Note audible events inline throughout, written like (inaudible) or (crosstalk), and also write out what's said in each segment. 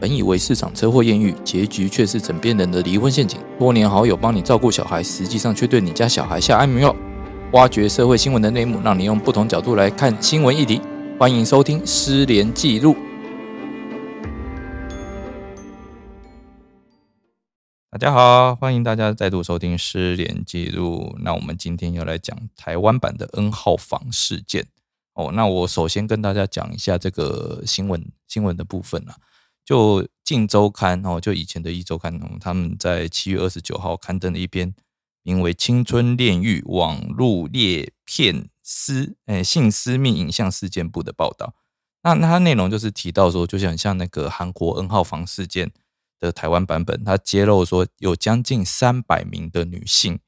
本以为市场车祸艳遇，结局却是枕边人的离婚陷阱。多年好友帮你照顾小孩，实际上却对你家小孩下安眠药。挖掘社会新闻的内幕，让你用不同角度来看新闻议题。欢迎收听《失联记录》。大家好，欢迎大家再度收听《失联记录》。那我们今天要来讲台湾版的 N 号房事件。哦，那我首先跟大家讲一下这个新闻新闻的部分啊。就《镜周刊》哦，就以前的《一周刊》哦，他们在七月二十九号刊登了一篇名为《青春炼狱网络裂片私诶性私密影像事件部》的报道。那那它内容就是提到说，就像像那个韩国 N 号房事件的台湾版本，它揭露说有将近三百名的女性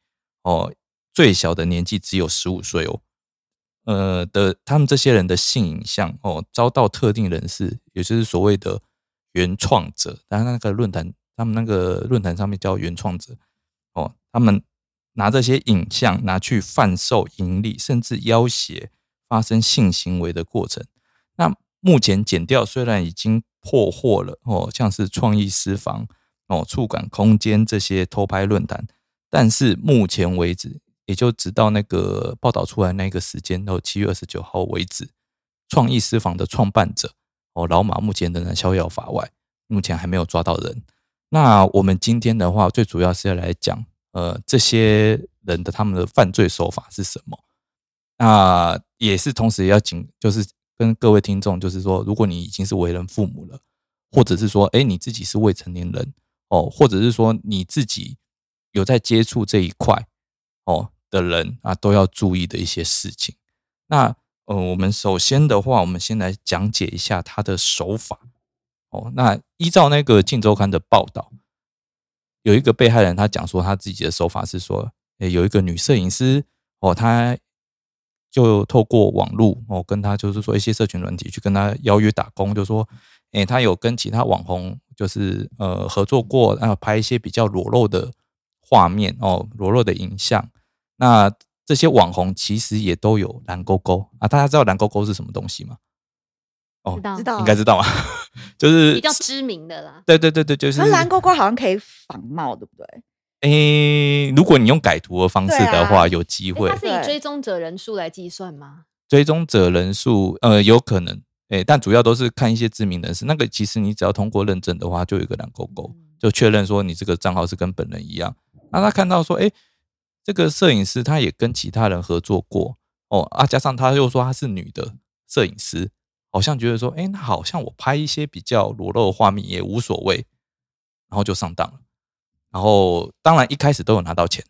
哦，最小的年纪只有十五岁哦，呃的他们这些人的性影像哦，遭到特定人士，也就是所谓的。原创者，但是那个论坛，他们那个论坛上面叫原创者哦，他们拿这些影像拿去贩售盈利，甚至要挟发生性行为的过程。那目前剪掉虽然已经破获了哦，像是创意私房哦、触感空间这些偷拍论坛，但是目前为止，也就直到那个报道出来那个时间，到七月二十九号为止，创意私房的创办者。哦，老马目前仍然逍遥法外，目前还没有抓到人。那我们今天的话，最主要是要来讲，呃，这些人的他们的犯罪手法是什么？那也是同时要警，就是跟各位听众，就是说，如果你已经是为人父母了，或者是说，哎，你自己是未成年人，哦，或者是说你自己有在接触这一块，哦的人啊，都要注意的一些事情。那呃，我们首先的话，我们先来讲解一下他的手法。哦，那依照那个《镜周刊》的报道，有一个被害人，他讲说他自己的手法是说，诶，有一个女摄影师，哦，她就透过网络，哦，跟他就是说一些社群软体去跟他邀约打工，就说，诶，他有跟其他网红就是呃合作过，然后拍一些比较裸露的画面，哦，裸露的影像，那。这些网红其实也都有蓝勾勾啊，大家知道蓝勾勾是什么东西吗？哦，知道，应该知道啊，(laughs) 就是比较知名的啦。对对对对，就是蓝勾勾好像可以仿冒，对不对？诶，如果你用改图的方式的话，有机会。它是以追踪者人数来计算吗？追踪者人数，呃，有可能，诶，但主要都是看一些知名人士。那个其实你只要通过认证的话，就有一个蓝勾勾，就确认说你这个账号是跟本人一样。那他看到说，诶。这个摄影师他也跟其他人合作过哦啊，加上他又说他是女的摄影师，好像觉得说，哎，那好像我拍一些比较裸露的画面也无所谓，然后就上当了。然后当然一开始都有拿到钱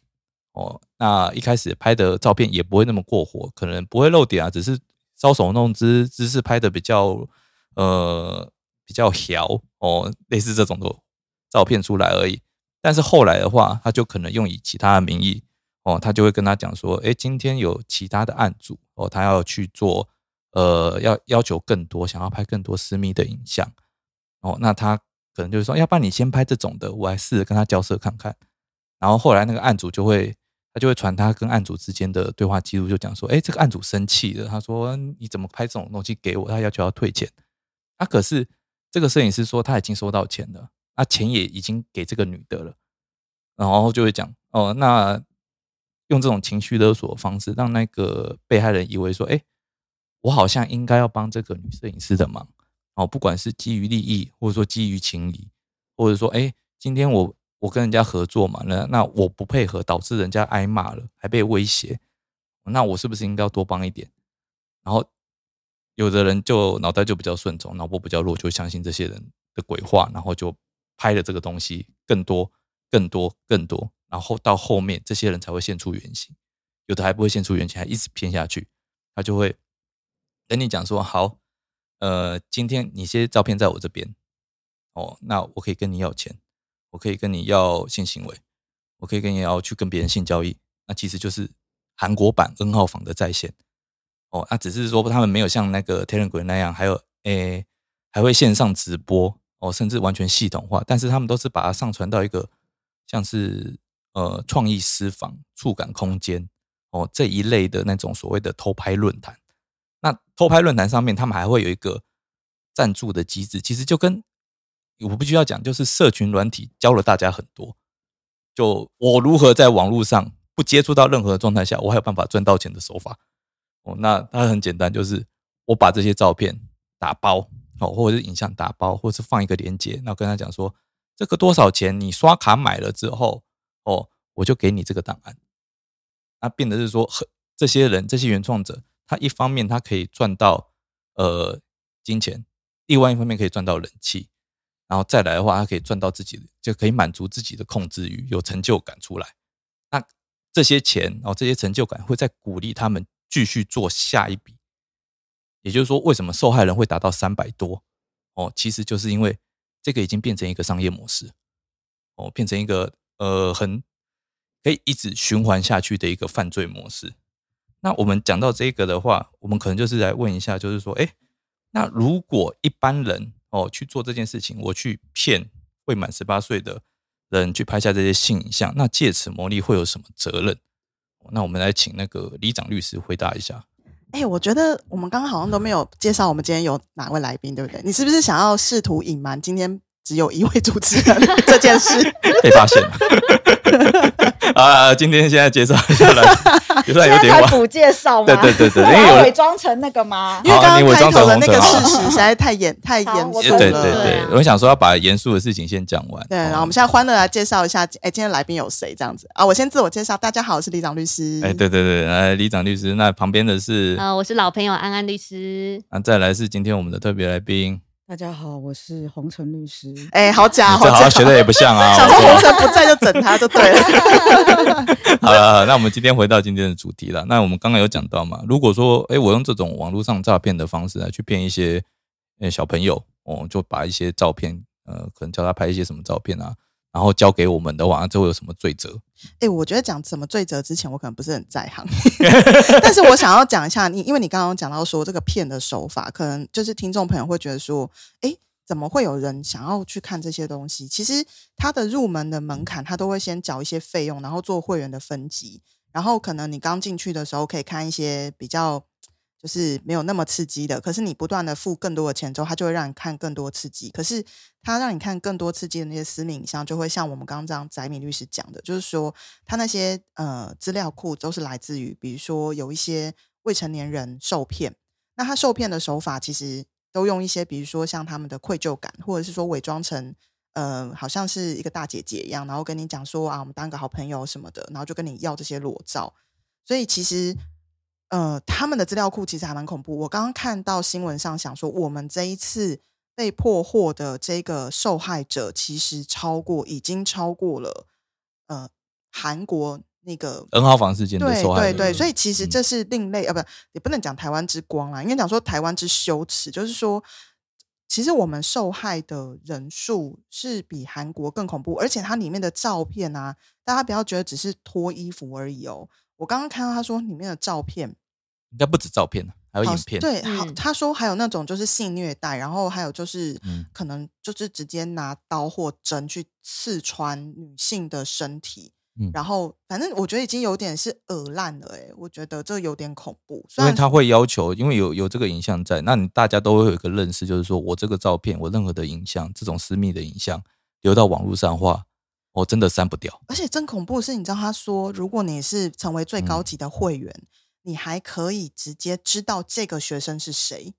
哦，那一开始拍的照片也不会那么过火，可能不会露点啊，只是搔首弄姿姿势拍的比较呃比较调哦，类似这种的照片出来而已。但是后来的话，他就可能用以其他的名义。哦，他就会跟他讲说，哎，今天有其他的案主哦，他要去做，呃，要要求更多，想要拍更多私密的影像，哦，那他可能就是说，要不然你先拍这种的，我来试着跟他交涉看看。然后后来那个案主就会，他就会传他跟案主之间的对话记录，就讲说，哎，这个案主生气了，他说你怎么拍这种东西给我？他要求要退钱。啊，可是这个摄影师说他已经收到钱了，那钱也已经给这个女的了，然后就会讲，哦，那。用这种情绪勒索的方式，让那个被害人以为说：“哎，我好像应该要帮这个女摄影师的忙哦，不管是基于利益，或者说基于情谊，或者说，哎，今天我我跟人家合作嘛，那那我不配合，导致人家挨骂了，还被威胁，那我是不是应该要多帮一点？然后有的人就脑袋就比较顺从，脑波比较弱，就相信这些人的鬼话，然后就拍了这个东西，更多、更多、更多。”然后到后面，这些人才会现出原形，有的还不会现出原形，还一直骗下去。他就会跟你讲说：“好，呃，今天你些照片在我这边，哦，那我可以跟你要钱，我可以跟你要性行为，我可以跟你要去跟别人性交易。那其实就是韩国版 N 号房的在线。哦，那只是说他们没有像那个 Telegram 那样，还有诶，还会线上直播哦，甚至完全系统化，但是他们都是把它上传到一个像是。呃，创意私房、触感空间哦这一类的那种所谓的偷拍论坛，那偷拍论坛上面，他们还会有一个赞助的机制，其实就跟我必须要讲，就是社群软体教了大家很多。就我如何在网络上不接触到任何状态下，我还有办法赚到钱的手法。哦，那它很简单，就是我把这些照片打包，哦，或者是影像打包，或者是放一个链接，然后跟他讲说这个多少钱，你刷卡买了之后，哦，我就给你这个档案。那变得是说，很这些人这些原创者，他一方面他可以赚到呃金钱，另外一方面可以赚到人气，然后再来的话，他可以赚到自己就可以满足自己的控制欲，有成就感出来。那这些钱，哦这些成就感会再鼓励他们。继续做下一笔，也就是说，为什么受害人会达到三百多？哦，其实就是因为这个已经变成一个商业模式，哦，变成一个呃很可以一直循环下去的一个犯罪模式。那我们讲到这个的话，我们可能就是来问一下，就是说，哎，那如果一般人哦去做这件事情，我去骗未满十八岁的人去拍下这些性影像，那借此牟利会有什么责任？那我们来请那个李长律师回答一下。哎，我觉得我们刚刚好像都没有介绍我们今天有哪位来宾，对不对？你是不是想要试图隐瞒今天只有一位主持人这件事？(laughs) 被发现了。啊，今天现在介绍一下来，(laughs) 有点有点晚。补介绍吗？对对对对，因为伪装成那个吗？因为刚刚开头的那个事实实在太严 (laughs) 太严肃了。对对对，我想说要把严肃的事情先讲完。对，然后我们现在欢乐来介绍一下，哎，今天来宾有谁？这样子啊，我先自我介绍，大家好，我是李长律师。哎，对对对，来李长律师，那旁边的是啊，我是老朋友安安律师。啊，再来是今天我们的特别来宾。大家好，我是红尘律师。哎，好假，好假学的也不像啊。(laughs) 想说红尘不在就整他就对了。(laughs) 好了，那我们今天回到今天的主题了。那我们刚刚有讲到嘛，如果说哎，我用这种网络上诈骗的方式来去骗一些呃小朋友，哦，就把一些照片，呃，可能叫他拍一些什么照片啊。然后交给我们的话，这会有什么罪责？哎，我觉得讲什么罪责之前，我可能不是很在行。(laughs) 但是我想要讲一下，你因为你刚刚讲到说这个骗的手法，可能就是听众朋友会觉得说，哎，怎么会有人想要去看这些东西？其实它的入门的门槛，他都会先缴一些费用，然后做会员的分级，然后可能你刚进去的时候可以看一些比较。就是没有那么刺激的，可是你不断的付更多的钱之后，他就会让你看更多刺激。可是他让你看更多刺激的那些私密影像，就会像我们刚刚这样翟敏律师讲的，就是说他那些呃资料库都是来自于，比如说有一些未成年人受骗，那他受骗的手法其实都用一些，比如说像他们的愧疚感，或者是说伪装成呃好像是一个大姐姐一样，然后跟你讲说啊，我们当个好朋友什么的，然后就跟你要这些裸照，所以其实。呃，他们的资料库其实还蛮恐怖。我刚刚看到新闻上想说，我们这一次被破获的这个受害者，其实超过，已经超过了呃韩国那个 N 号房事件的受害。对对对，所以其实这是另类啊，不，也不能讲台湾之光啦，应该讲说台湾之羞耻。就是说，其实我们受害的人数是比韩国更恐怖，而且它里面的照片啊，大家不要觉得只是脱衣服而已哦。我刚刚看到他说里面的照片，应该不止照片还有影片。对，好，他说还有那种就是性虐待，然后还有就是可能就是直接拿刀或针去刺穿女性的身体，然后反正我觉得已经有点是恶烂了，哎，我觉得这有点恐怖。因为他会要求，因为有有这个影像在，那你大家都会有一个认识，就是说我这个照片，我任何的影像，这种私密的影像流到网络上的话。我真的删不掉，而且真恐怖是，你知道他说，如果你是成为最高级的会员，你还可以直接知道这个学生是谁，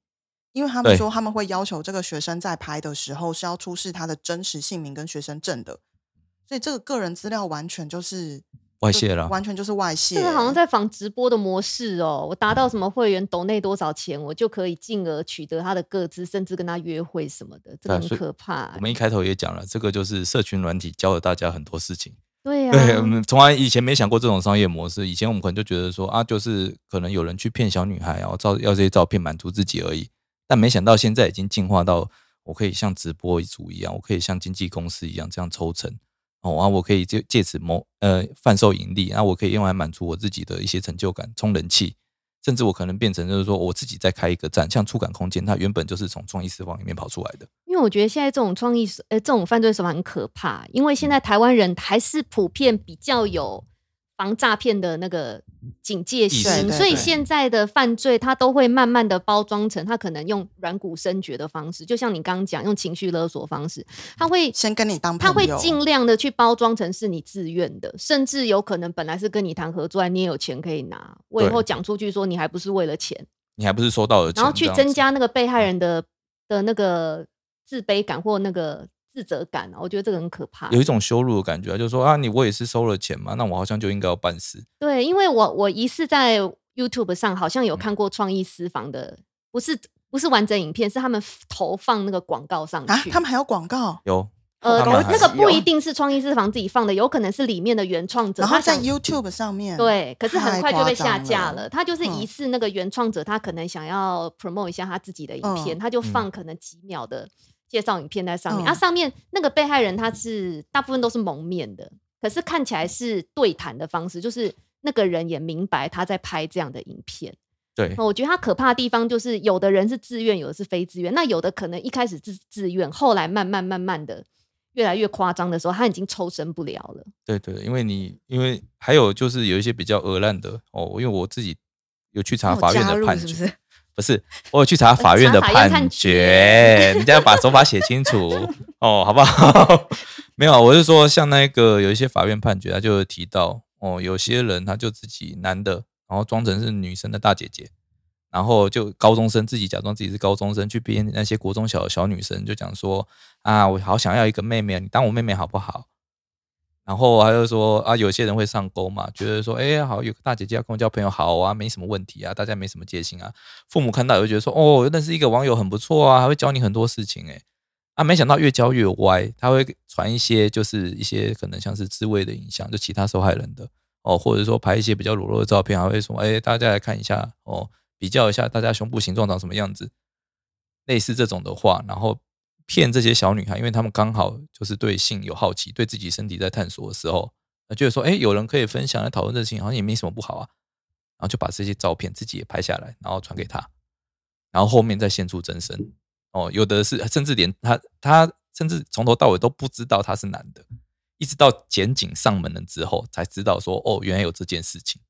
因为他们说他们会要求这个学生在拍的时候是要出示他的真实姓名跟学生证的，所以这个个人资料完全就是。外泄了，完全就是外泄。这个好像在仿直播的模式哦。我达到什么会员抖内多少钱，我就可以进而取得他的个资，甚至跟他约会什么的，这很可怕。我们一开头也讲了，这个就是社群软体教了大家很多事情。对呀，(laughs) 对，我们从来以前没想过这种商业模式。以前我们可能就觉得说啊，就是可能有人去骗小女孩然后，照要这些照片满足自己而已。但没想到现在已经进化到，我可以像直播一组一样，我可以像经纪公司一样这样抽成。哦啊，我可以借借此谋呃贩售盈利，然后我可以用来满足我自己的一些成就感，充人气，甚至我可能变成就是说我自己再开一个站，像触感空间，它原本就是从创意私房里面跑出来的。因为我觉得现在这种创意呃这种犯罪手法很可怕，因为现在台湾人还是普遍比较有防诈骗的那个警戒心，所以现在的犯罪它都会慢慢的包装成，他可能用软骨深觉的方式，就像你刚刚讲用情绪勒索方式，他会先跟你当朋他，会尽量的去包装成是你自愿的，甚至有可能本来是跟你谈合作，你也有钱可以拿，我以后讲出去说你还不是为了钱，你还不是收到了钱，然后去增加那个被害人的的那个自卑感或那个自责感啊，我觉得这个很可怕。有一种羞辱的感觉啊，就是说啊，你我也是收了钱嘛，那我好像就应该要办事。对，因为我我疑似在 YouTube 上好像有嗯看过创意私房的，不是不是完整影片，是他们投放那个广告上啊去。，他们还有广告，有，呃，那个不一定是创意私房自己放的，有可能是里面的原创者。然后在 YouTube 上面，，对，可是很快就被下架了了。他就是疑嗯似那个原创者，他可能想要 promote 一下他自己的影片，嗯他就嗯放可能几秒的介绍影片在上面。嗯啊，上面那个被害人他是大部分都是蒙面的，可是看起来是对谈的方式，就是那个人也明白他在拍这样的影片。对那我觉得他可怕的地方就是，有的人是自愿，有的是非自愿。那有的可能一开始自自愿，后来慢慢慢慢的越来越夸张的时候，他已经抽身不了了。对对，因为你因为还有就是有一些比较恶烂的哦，因为我自己有去查法院的判决，不是？我有去查法院的判判决决，人家要把手法写清楚 (laughs) 哦，好不好？没有啊，我是说像那个有一些法院判决，他就有提到哦，有些人他就自己男的，然后装成是女生的大姐姐，然后就高中生自己假装自己是高中生，去编那些国中小的小女生，就讲说啊，我好想要一个妹妹，你当我妹妹好不好？然后他就说啊，有些人会上钩嘛，觉得说，哎，好，有个大姐姐要跟我交朋友，好啊，没什么问题啊，大家没什么戒心啊。父母看到也会觉得说，哦，认识一个网友很不错啊，还会教你很多事情、诶啊，没想到越教越歪，他会传一些就是一些可能像是自慰的影像，就其他受害人的哦，或者说拍一些比较裸露的照片，还会说，哎，大家来看一下哦，比较一下大家胸部形状长什么样子，类似这种的话，然后骗这些小女孩，因为她们刚好就是对性有好奇，对自己身体在探索的时候，那觉得说，哎，有人可以分享来讨论这事情，好像也没什么不好啊，然后就把这些照片自己也拍下来，然后传给他，然后后面再现出真身。哦，有的是甚至连他他甚至从头到尾都不知道他是男的，一直到检警上门了之后才知道说，哦，原来有这件事情。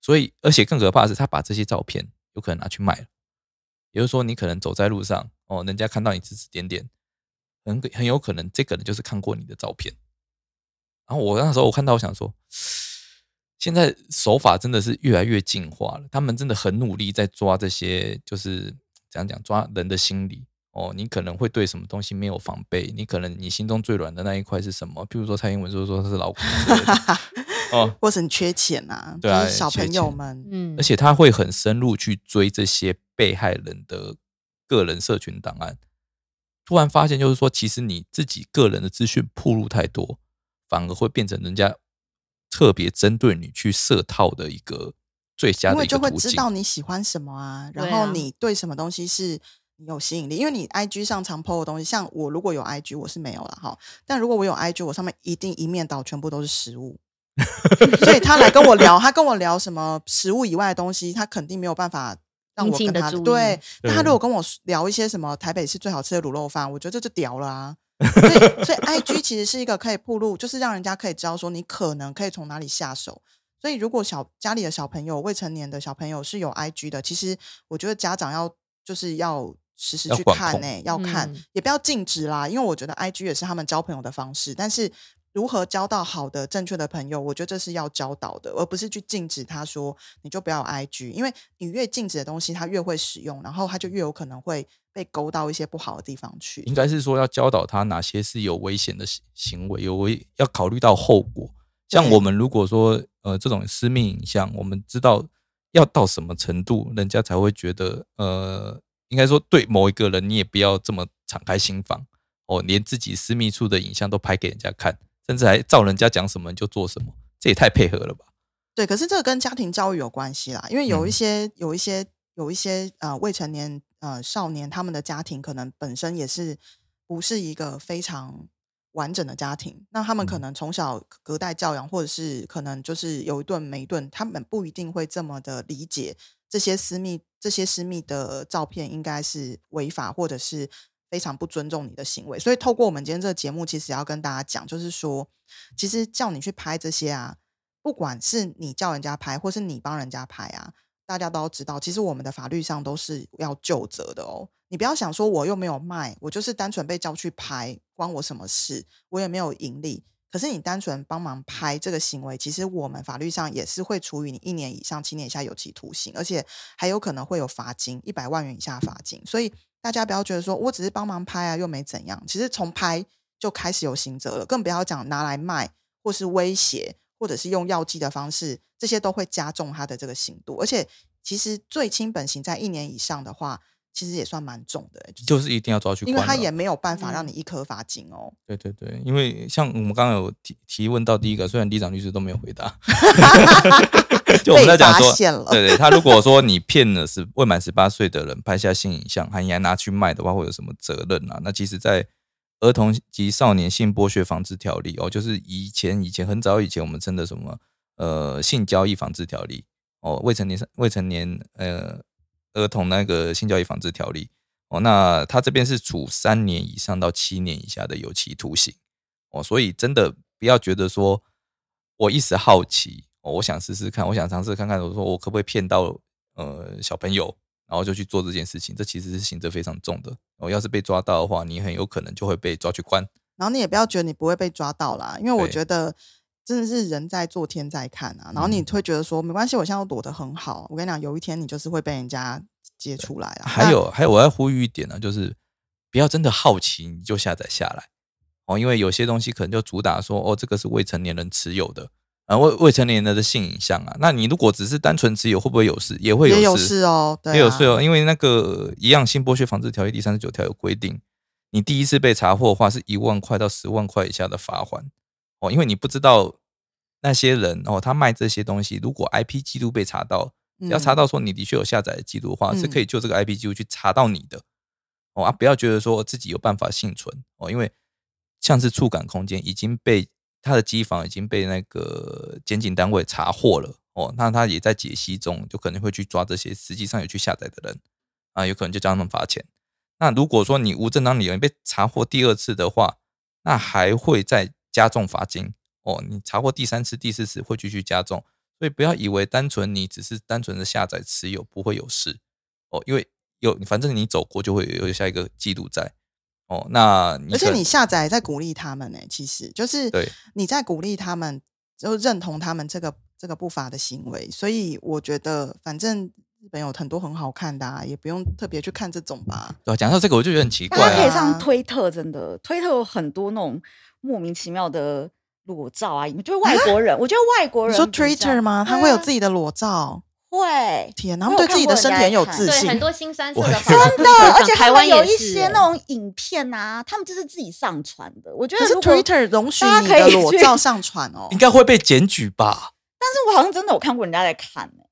所以，而且更可怕的是，他把这些照片有可能拿去卖了。也就是说，你可能走在路上，哦，人家看到你指指点点，很很有可能这个人就是看过你的照片。然后我那时候我看到，我想说，现在手法真的是越来越进化了，他们真的很努力在抓这些，就是怎样讲，抓人的心理。哦，你可能会对什么东西没有防备，你可能你心中最软的那一块是什么？譬如说蔡英文就是说他是老 (laughs) 哦，或是很缺钱啊，对啊就是小朋友们，嗯而，且他会很深入去追这些被害人的个人社群档案。突然发现，就是说，其实你自己个人的资讯铺露太多，反而会变成人家特别针对你去设套的一个最佳因为的一个途径就会知道。你喜欢什么啊，然对啊后你对什么东西是你有吸引力，因为你 IG 上常 PO 的东西，像我如果有 IG，我是没有了哈，但如果我有 IG，我上面一定一面倒全部都是食物。(laughs) 所以他来跟我聊，他跟我聊什么食物以外的东西，他肯定没有办法让我跟他对。那他如果跟我聊一些什么台北市最好吃的卤肉饭，我觉得这就屌了啊。所以，所以 IG 其实是一个可以铺路，就是让人家可以知道说你可能可以从哪里下手。所以，如果小家里的小朋友、未成年的小朋友是有 IG 的，其实我觉得家长要就是要时时去看呢、要看、嗯也不要禁止啦，因为我觉得 IG 也是他们交朋友的方式，但是。如何交到好的、正确的朋友，我觉得这是要教导的，而不是去禁止他说你就不要有 IG，因为你越禁止的东西，他越会使用，然后他就越有可能会被勾到一些不好的地方去。应该是说要教导他哪些是有危险的行行为，有危要考虑到后果。像我们如果说呃这种私密影像，我们知道要到什么程度，人家才会觉得呃，应该说对某一个人你也不要这么敞开心房哦，连自己私密处的影像都拍给人家看，甚至还照人家讲什么就做什么，这也太配合了吧？对，可是这个跟家庭教育有关系啦，因为有一嗯些、有一些有一些呃未成年呃少年，他们的家庭可能本身也是不是一个非常完整的家庭，那他们可嗯能从小隔代教养，或者是可能就是有一顿没一顿，他们不一定会这么的理解这些私密这些私密的照片应该是违法或者是非常不尊重你的行为，所以透过我们今天这个节目，其实要跟大家讲，就是说，其实叫你去拍这些啊。不管是你叫人家拍，或是你帮人家拍啊，大家都要知道，其实我们的法律上都是要就责的哦。你不要想说我又没有卖，我就是单纯被叫去拍，关我什么事？我也没有盈利。可是你单纯帮忙拍这个行为，其实我们法律上也是会处以你一年以上七年以下有期徒刑，而且还有可能会有罚金一百万元以下罚金。所以大家不要觉得说我只是帮忙拍啊，又没怎样。其实从拍就开始有刑责了，更不要讲拿来卖或是威胁。或者是用药剂的方式，这些都会加重他的这个刑度。而且，其实最轻本刑在一年以上的话，其实也算蛮重的。就是一定要抓去，因为他也没有办法让你一颗罚金哦。对对对，因为像我们刚刚有提提问到第一个，虽然李长律师都没有回答，(laughs) 就我们在讲说，对对，他如果说你骗了是未满十八岁的人拍下性影像，还还拿去卖的话，会有什么责任啊？那其实，在儿童及少年性剥削防治条例哦，就是以前以前很早以前我们称的什么呃性交易防治条例哦，未成年未成年呃儿童那个性教育防治条例哦，那他这边是处三年以上到七年以下的有期徒刑哦，所以真的不要觉得说我一时好奇哦，我想试试看，我想尝试看看，我说我可不可以骗到呃小朋友。然后就去做这件事情，这其实是刑责非常重的。哦，要是被抓到的话，你很有可能就会被抓去关。然后你也不要觉得你不会被抓到啦，因为我觉得真的是人在做天在看啊。然后你会觉得说没关系，我现在躲得很好。我跟你讲，有一天你就是会被人家接出来啊。还有还有，我要呼吁一点呢，就是不要真的好奇你就下载下来哦，因为有些东西可能就主打说哦，这个是未成年人持有的。啊，未未成年人的性影像啊，那你如果只是单纯持有，会不会有事？也会有事哦，也有事哦。因为那个一样性剥削防治条例第三十九条有规定，你第一次被查获的话，是一万块到十万块以下的罚款哦。因为你不知道那些人哦，他卖这些东西，如果 IP 记录被查到，只要查到说你的确有下载的记录的话，是可以就这个 IP 记录去查到你的哦啊！不要觉得说自己有办法幸存哦，因为像是触感空间已经被。他的机房已经被那个检警单位查获了哦，那他也在解析中，就可能会去抓这些实际上有去下载的人啊，有可能就叫他们罚钱。那如果说你无正当理由被查获第二次的话，那还会再加重罚金哦。你查获第三次、第四次会继续加重，所以不要以为单纯你只是单纯的下载持有不会有事哦，因为有反正你走过就会有下一个记录在。哦，那而且你下载在鼓励他们呢，其实就是你在鼓励他们，就认同他们这个这个不法的行为。所以我觉得，反正日本有很多很好看的，也不用特别去看这种吧。对，讲到这个我就觉得很奇怪。大家可以上推特，真的推特有很多那种莫名其妙的裸照啊，就是外国人。我觉得外国人说 Twitter 吗？他会有自己的裸照。会天，他们对自己的身体很有自信，很多新三色的，真的，而且台湾有一些那种影片啊，他们就是自己上传的。我觉得是 Twitter 容许你的裸照上传哦，应该会被检举吧？但是我好像真的有看过人家在看呢。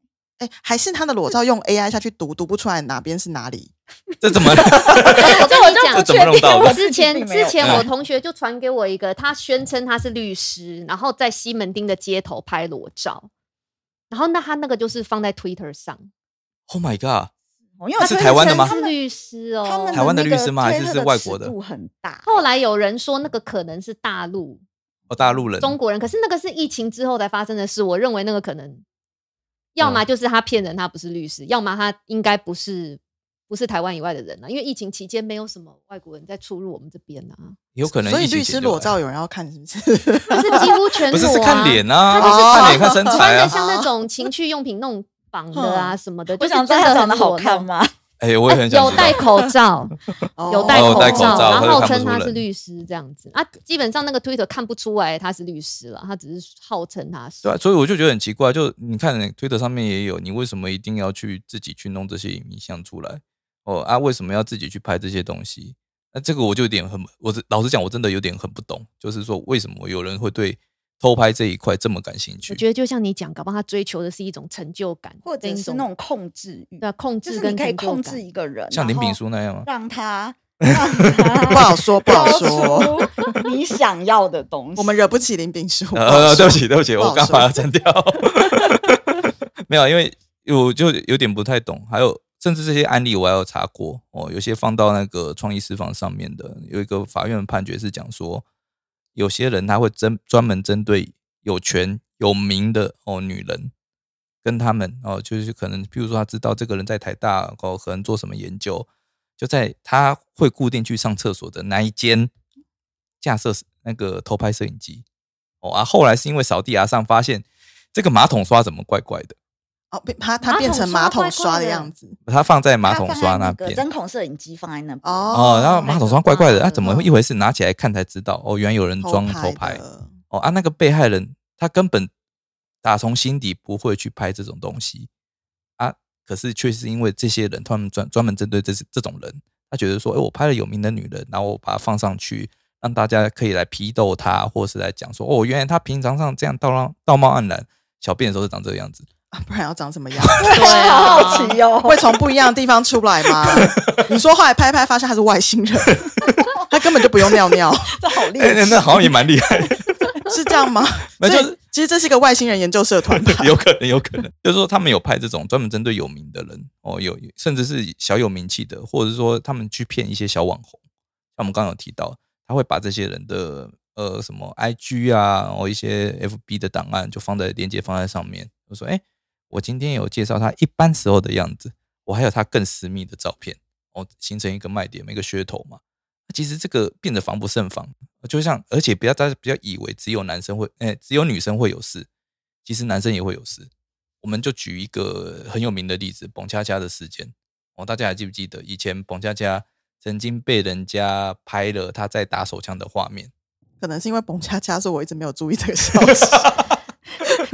哎，还是他的裸照用 AI 下去读，读不出来哪边是哪里？(laughs) 这怎么？(laughs) 我跟你讲，这怎么弄到？之前之前我同学就传给我一个，他宣称他是律师，然后在西门町的街头拍裸照。然后，那他那个就是放在 Twitter 上。Oh my god！因为是台湾的吗？是律师哦，台湾的律师吗？还是是外国的？度很大。后来有人说那个可能是大陆哦，大陆人、中国人。可是那个是疫情之后才发生的事。我认为那个可能，要么就是他骗人，他不是律师；要么他应该不是。不是台湾以外的人啊，因为疫情期间没有什么外国人在出入我们这边啊，有可能。所以律师裸照有人要看是不是？(laughs) 不是几乎全裸，不是是看脸啊，他就是看脸看身材啊，像那种情趣用品那种绑的啊什么的。我想知道他长得好看吗？哎，我也很想。(laughs) 有戴口罩，有戴口罩，然后号称他是律师这样子啊。基本上那个 Twitter 看不出来他是律师了，他只是号称他是。对，所以我就觉得很奇怪，就你看 Twitter 上面也有，你为什么一定要去自己去弄这些影像出来？哦啊，为什么要自己去拍这些东西？那这个我就有点很，我老实讲，我真的有点很不懂，就是说为什么有人会对偷拍这一块这么感兴趣？我觉得就像你讲，搞不好他追求的是一种成就感，或者是那种控制欲，对，控制跟可以控制一个人，像林炳书那样吗？让他 (laughs) 不好说，不好说，你想要的东西，我们惹不起林炳书。(laughs) 呃，对不起，对不起，我刚把它删掉。(laughs) 没有，因为我就有点不太懂，还有。甚至这些案例我还有查过哦，有些放到那个创意私房上面的，有一个法院判决是讲说，有些人他会针专门针对有权有名的哦女人，跟他们哦，就是可能，譬如说他知道这个人在台大哦，可能做什么研究，就在他会固定去上厕所的那一间架设那个偷拍摄影机。哦啊，后来是因为扫地牙上发现这个马桶刷怎么怪怪的，哦，变它它变成马桶刷的样子。它放在马桶刷那个边针孔摄影机放在那边。哦哦，然后马桶刷怪怪的，啊，怎么嗯一回事？拿起来看才知道，哦，原来有人装偷拍。哦啊，那个被害人他根本打从心底不会去拍这种东西啊，可是却是因为这些人，他们专专门针对这这种人，他觉得说，哎，我拍了有名的女人，然后我把它放上去，让大家可以来批斗他，或是来讲说，哦，原来他平常上这样道貌道貌岸然，小便的时候是长这个样子。啊不然要长什么样？(laughs) 对啊好好奇哦。会从不一样的地方出来吗？(laughs) 你说后来拍拍发现他是外星人，(laughs) 他根本就不用尿尿，这好厉哎、害！那好像也蛮厉害的，是这样吗？那就是其实这是一个外星人研究社团吧？有可能，有可能，就是说他们有派这种专门针对有名的人哦，有甚至是小有名气的，或者是说他们去骗一些小网红，像我们刚刚有提到，他会把这些人的呃什么 IG 啊，然哦一些 FB 的档案就放在链接放在上面，就说哎、我今天有介绍他一般时候的样子，我还有他更私密的照片，哦，形成一个卖点，一个噱头嘛。其实这个变得防不胜防，就像而且不要大家不要以为只有男生会，哎、只有女生会有事，其实男生也会有事。我们就举一个很有名的例子，彭恰恰的事件哦，大家还记不记得？以前彭恰恰曾经被人家拍了他在打手枪的画面，可能是因为彭恰恰，所以我一直没有注意这个消息。(laughs)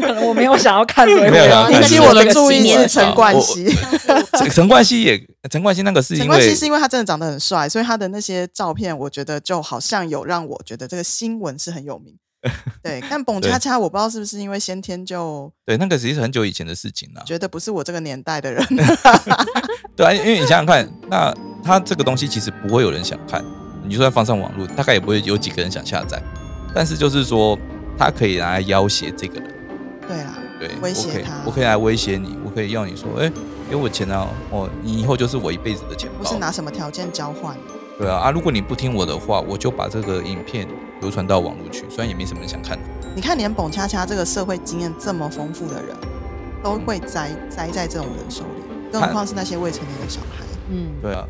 可能我没有想要看，(laughs) 所以没有引起我的注意是陈冠希。这 (laughs) 个陈冠希也陈冠希那个是因为陈冠希是因为他真的长得很帅，所以他的那些照片，我觉得就好像有让我觉得这个新闻是很有名。(laughs) 对，但蹦恰恰我不知道是不是因为先天就对那个其实是很久以前的事情了、觉得不是我这个年代的人。对啊，因为你想想看，那他这个东西其实不会有人想看，你就算放上网络，大概也不会有几个人想下载。但是就是说，他可以拿来要挟这个人，对啦，对，威胁他我可以来威胁你，我可以要你说，哎、给我钱啊，哦，你以后就是我一辈子的钱包不是。拿什么条件交换。对啊，啊，如果你不听我的话，我就把这个影片流传到网络去，虽然也没什么人想看。你看，连蹦恰恰这个社会经验这么丰富的人，都会栽栽在这种人手里，更何况是那些未成年的小孩。嗯，对啊，